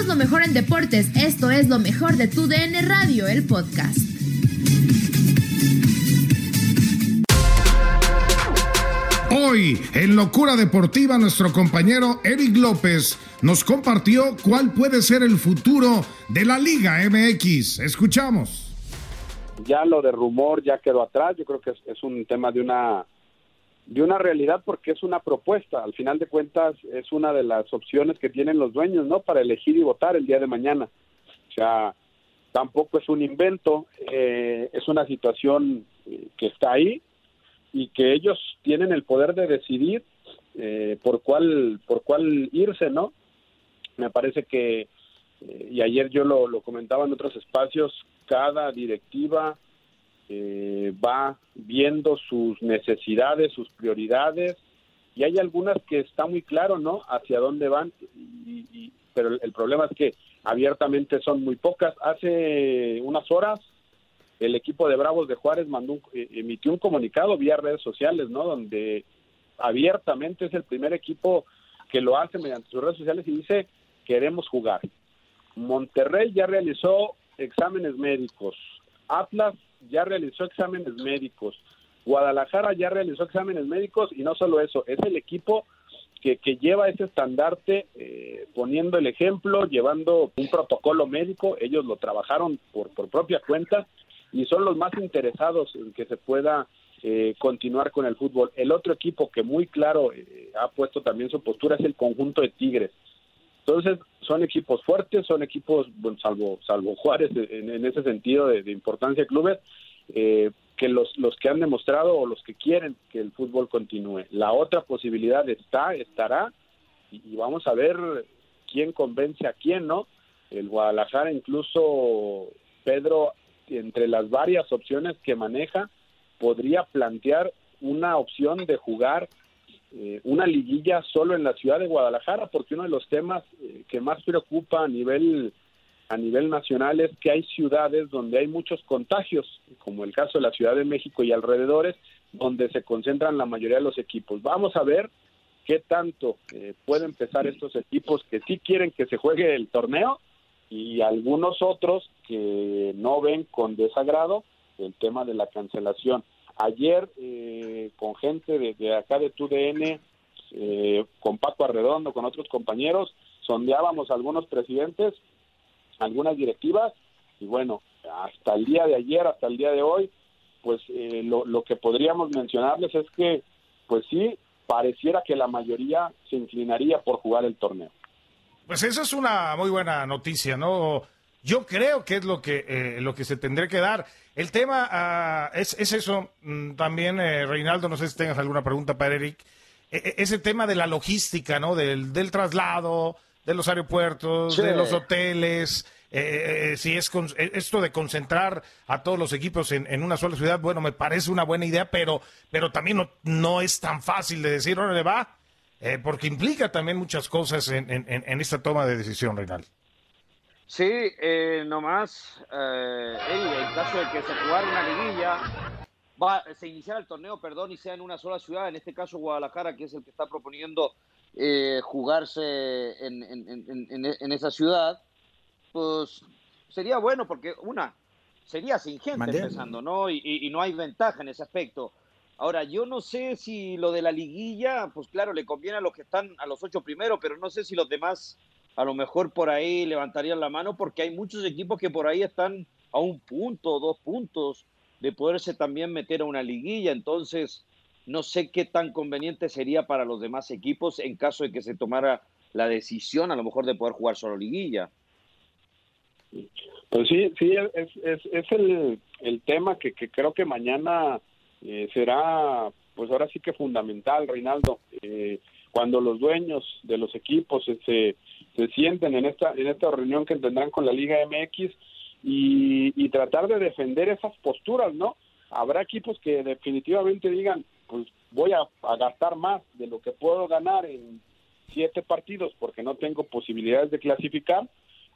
Somos lo mejor en deportes. Esto es lo mejor de tu DN Radio, el podcast. Hoy, en Locura Deportiva, nuestro compañero Eric López nos compartió cuál puede ser el futuro de la Liga MX. Escuchamos. Ya lo de rumor ya quedó atrás. Yo creo que es, es un tema de una de una realidad porque es una propuesta. Al final de cuentas es una de las opciones que tienen los dueños, ¿no? Para elegir y votar el día de mañana. O sea, tampoco es un invento, eh, es una situación eh, que está ahí y que ellos tienen el poder de decidir eh, por cuál por cuál irse, ¿no? Me parece que y ayer yo lo comentaba en otros espacios, cada directiva eh, va viendo sus necesidades, sus prioridades, y hay algunas que está muy claro, ¿no? Hacia dónde van, y, pero el, problema es que abiertamente son muy pocas. Hace unas horas el equipo de Bravos de Juárez mandó eh, emitió un comunicado vía redes sociales, ¿no? Donde abiertamente es el primer equipo que lo hace mediante sus redes sociales y dice queremos jugar. Monterrey ya realizó exámenes médicos. Atlas ya realizó exámenes médicos. Guadalajara ya realizó exámenes médicos y no solo eso, es el equipo que, que lleva ese estandarte eh, poniendo el ejemplo, llevando un protocolo médico, ellos lo trabajaron por, por propia cuenta y son los más interesados en que se pueda eh, continuar con el fútbol. El otro equipo que muy claro eh, ha puesto también su postura es el conjunto de Tigres. Entonces, son equipos fuertes, son equipos, bueno, salvo, salvo Juárez en, ese sentido de, importancia clubes, eh, que los, los que han demostrado o los que quieren que el fútbol continúe. La otra posibilidad está, estará, y, vamos a ver quién convence a quién, ¿no? El Guadalajara, incluso Pedro, entre las varias opciones que maneja, podría plantear una opción de jugar eh, una liguilla solo en la ciudad de Guadalajara, porque uno de los temas eh, que más preocupa a nivel a nivel nacional es que hay ciudades donde hay muchos contagios, como el caso de la Ciudad de México y alrededores, donde se concentran la mayoría de los equipos. Vamos a ver qué tanto eh, pueden empezar estos equipos que sí quieren que se juegue el torneo y algunos otros que no ven con desagrado el tema de la cancelación. Ayer, eh, con gente de, acá de TUDN, eh, con Paco Arredondo, con otros compañeros, sondeábamos a algunos presidentes, algunas directivas, y bueno, hasta el día de ayer, hasta el día de hoy, pues eh, lo, lo que podríamos mencionarles es que, pues sí, pareciera que la mayoría se inclinaría por jugar el torneo. Pues esa es una muy buena noticia, ¿no? Yo creo que es lo que, eh, lo que se tendría que dar. El tema ah, es, es, eso. Mm, también, eh, Reinaldo, no sé si tengas alguna pregunta para Eric. E, e, ese tema de la logística, ¿no? Del, del traslado, de los aeropuertos, de los hoteles. Eh, si es esto de concentrar a todos los equipos en, en, una sola ciudad, bueno, me parece una buena idea, pero, pero también no, no es tan fácil de decir, le va, porque implica también muchas cosas en, en, en esta toma de decisión, Reinaldo. Sí, eh, nomás, eh, en caso de que se jugara una liguilla, va, se iniciara el torneo, perdón, y sea en una sola ciudad, en este caso Guadalajara, que es el que está proponiendo eh, jugarse en, en, esa ciudad, pues sería bueno porque una, sería sin gente empezando, ¿no? Y, y, no hay ventaja en ese aspecto. Ahora, yo no sé si lo de la liguilla, pues claro, le conviene a los que están a los ocho primeros, pero no sé si los demás a lo mejor por ahí levantarían la mano porque hay muchos equipos que por ahí están a un punto, dos puntos de poderse también meter a una liguilla. Entonces, no sé qué tan conveniente sería para los demás equipos en caso de que se tomara la decisión a lo mejor de poder jugar solo liguilla. Pues sí, sí, es, es, el, el tema que, que creo que mañana eh, será, pues ahora sí que fundamental, Reinaldo. Eh, cuando los dueños de los equipos se, se sienten en esta, en esta reunión que tendrán con la Liga MX y, tratar de defender esas posturas, ¿no? Habrá equipos que definitivamente digan, pues voy a, a gastar más de lo que puedo ganar en siete partidos porque no tengo posibilidades de clasificar,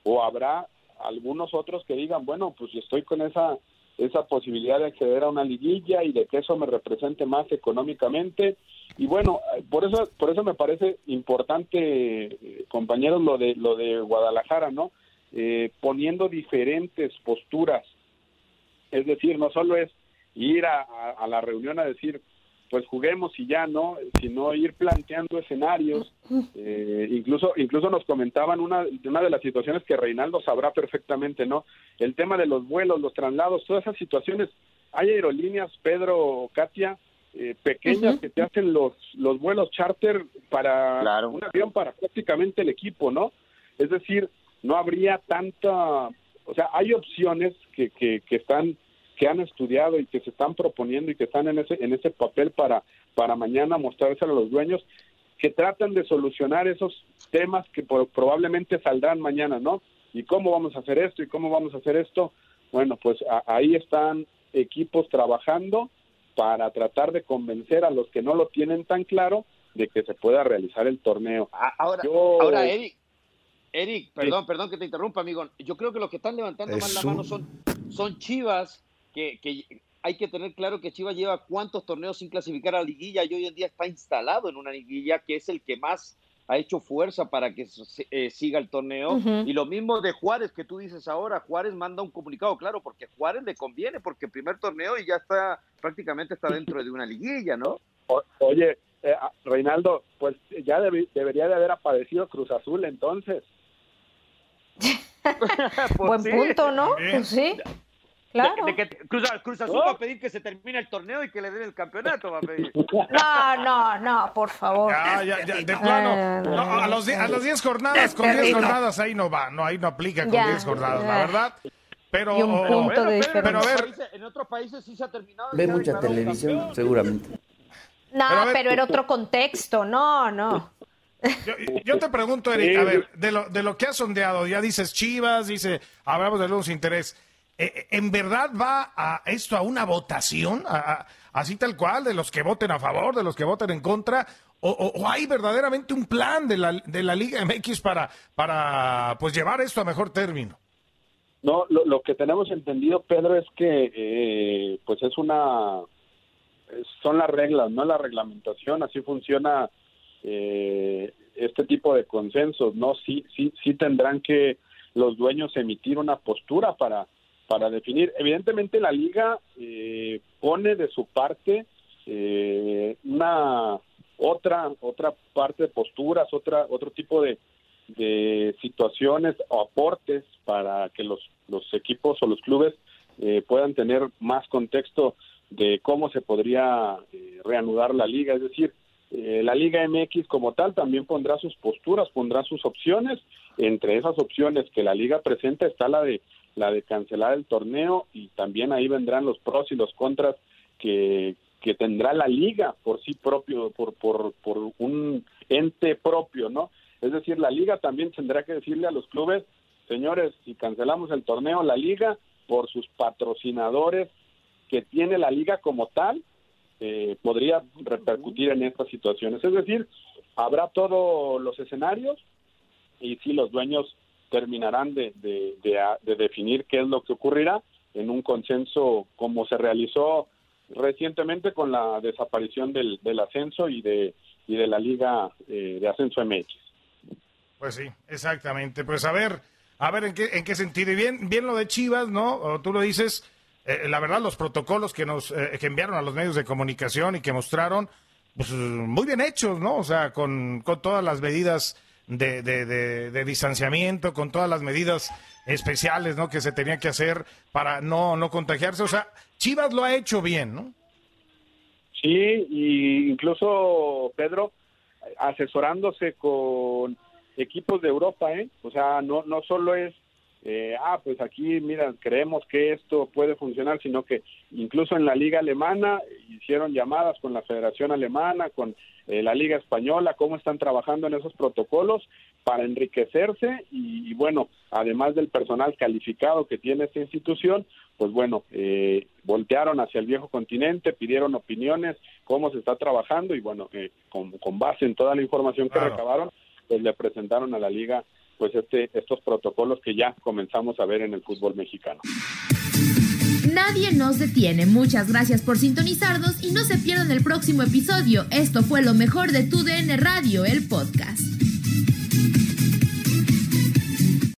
o habrá algunos otros que digan, bueno, pues estoy con esa esa posibilidad de acceder a una liguilla y de que eso me represente más económicamente y bueno por eso por eso me parece importante eh, compañeros lo de lo de Guadalajara no eh, poniendo diferentes posturas es decir no solo es ir a, la reunión a decir pues juguemos y ya, ¿no? Sino ir planteando escenarios. Eh, incluso, incluso nos comentaban una, una de las situaciones que Reinaldo sabrá perfectamente, ¿no? El tema de los vuelos, los traslados, todas esas situaciones. Hay aerolíneas, Pedro, Katia, eh, pequeñas que te hacen los, los vuelos charter para un avión para prácticamente el equipo, ¿no? Es decir, no habría tanta, o sea, hay opciones que, que, que están que han estudiado y que se están proponiendo y que están en ese, en ese papel para, para mañana mostrárselo a los dueños, que tratan de solucionar esos temas que probablemente saldrán mañana, ¿no? ¿Y cómo vamos a hacer esto? ¿Y cómo vamos a hacer esto? Bueno, pues ahí están equipos trabajando para tratar de convencer a los que no lo tienen tan claro de que se pueda realizar el torneo. Ahora, ahora Eric, Eric, perdón, perdón que te interrumpa, amigo. Yo creo que los que están levantando más la mano son, son Chivas que, hay que tener claro que Chivas lleva cuántos torneos sin clasificar a la liguilla y hoy en día está instalado en una liguilla que es el que más ha hecho fuerza para que eh, siga el torneo. Y lo mismo de Juárez, que tú dices ahora, Juárez manda un comunicado, claro, porque Juárez le conviene, porque el primer torneo y ya está, prácticamente está dentro de una liguilla, ¿no? oye, eh, ah, Reinaldo, pues ya debería de haber aparecido Cruz Azul entonces. Pues Buen punto, ¿no? Pues sí. Claro. De, que Cruz, Azul va a pedir que se termine el torneo y que le den el campeonato, va a pedir. No, no, no, por favor. Ya, ya, ya, de plano. No, a, los, a las 10 jornadas, con 10 jornadas ahí no va, no, ahí no aplica con 10 jornadas, la verdad. Pero, y un punto de diferencia. pero a ver, en otros países sí se ha terminado. Ve mucha televisión, seguramente. No, pero, era otro contexto, no, no. Yo, yo, te pregunto, Eric, a ver, de lo, de lo que has sondeado, ya dices Chivas, dice, hablamos de los interés. Eh, eh, ¿En verdad va a esto a una votación? así tal cual, de los que voten a favor, de los que voten en contra? ¿O, hay verdaderamente un plan de la, de la Liga MX para, para pues llevar esto a mejor término? No, lo, que tenemos entendido, Pedro, es que eh, pues es una son las reglas, no la reglamentación, así funciona este tipo de consensos, ¿no? Sí, sí, sí tendrán que los dueños emitir una postura para para definir. Evidentemente la liga eh, pone de su parte eh, una otra otra parte de posturas, otra otro tipo de, de situaciones o aportes para que los los equipos o los clubes eh, puedan tener más contexto de cómo se podría reanudar la liga, es decir, la Liga MX como tal también pondrá sus posturas, pondrá sus opciones. Entre esas opciones que la liga presenta está la de la de cancelar el torneo y también ahí vendrán los pros y los contras que, que tendrá la liga por sí propio, por, por, por un ente propio, ¿no? Es decir, la liga también tendrá que decirle a los clubes, señores, si cancelamos el torneo, la liga, por sus patrocinadores que tiene la liga como tal, eh, podría repercutir en estas situaciones. Es decir, habrá todos los escenarios y si los dueños terminarán de, de, definir qué es lo que ocurrirá en un consenso como se realizó recientemente con la desaparición del, del ascenso y de, y de la Liga eh, de Ascenso MX. Pues sí, exactamente. Pues a ver, a ver en qué, en qué sentido. Y bien, bien lo de Chivas, ¿no? tú lo dices, eh, la verdad, los protocolos que nos eh, que enviaron a los medios de comunicación y que mostraron, pues muy bien hechos, ¿no? O sea, con, con todas las medidas de, de, distanciamiento, con todas las medidas especiales ¿no? que se tenía que hacer para no, no contagiarse. O sea, Chivas lo ha hecho bien, ¿no? Sí, y incluso Pedro asesorándose con equipos de Europa, ¿eh? O sea, no, no solo es, eh, ah, pues aquí, mira, creemos que esto puede funcionar, sino que incluso en la liga alemana hicieron llamadas con la Federación Alemana, con eh, la Liga Española, cómo están trabajando en esos protocolos para enriquecerse y, bueno, además del personal calificado que tiene esta institución, pues bueno, eh, voltearon hacia el viejo continente, pidieron opiniones, cómo se está trabajando y bueno, eh, con, base en toda la información que recabaron, pues le presentaron a la liga pues este estos protocolos que ya comenzamos a ver en el fútbol mexicano. Nadie nos detiene. Muchas gracias por sintonizarnos y no se pierdan el próximo episodio. Esto fue lo mejor de Tu DN Radio, el podcast.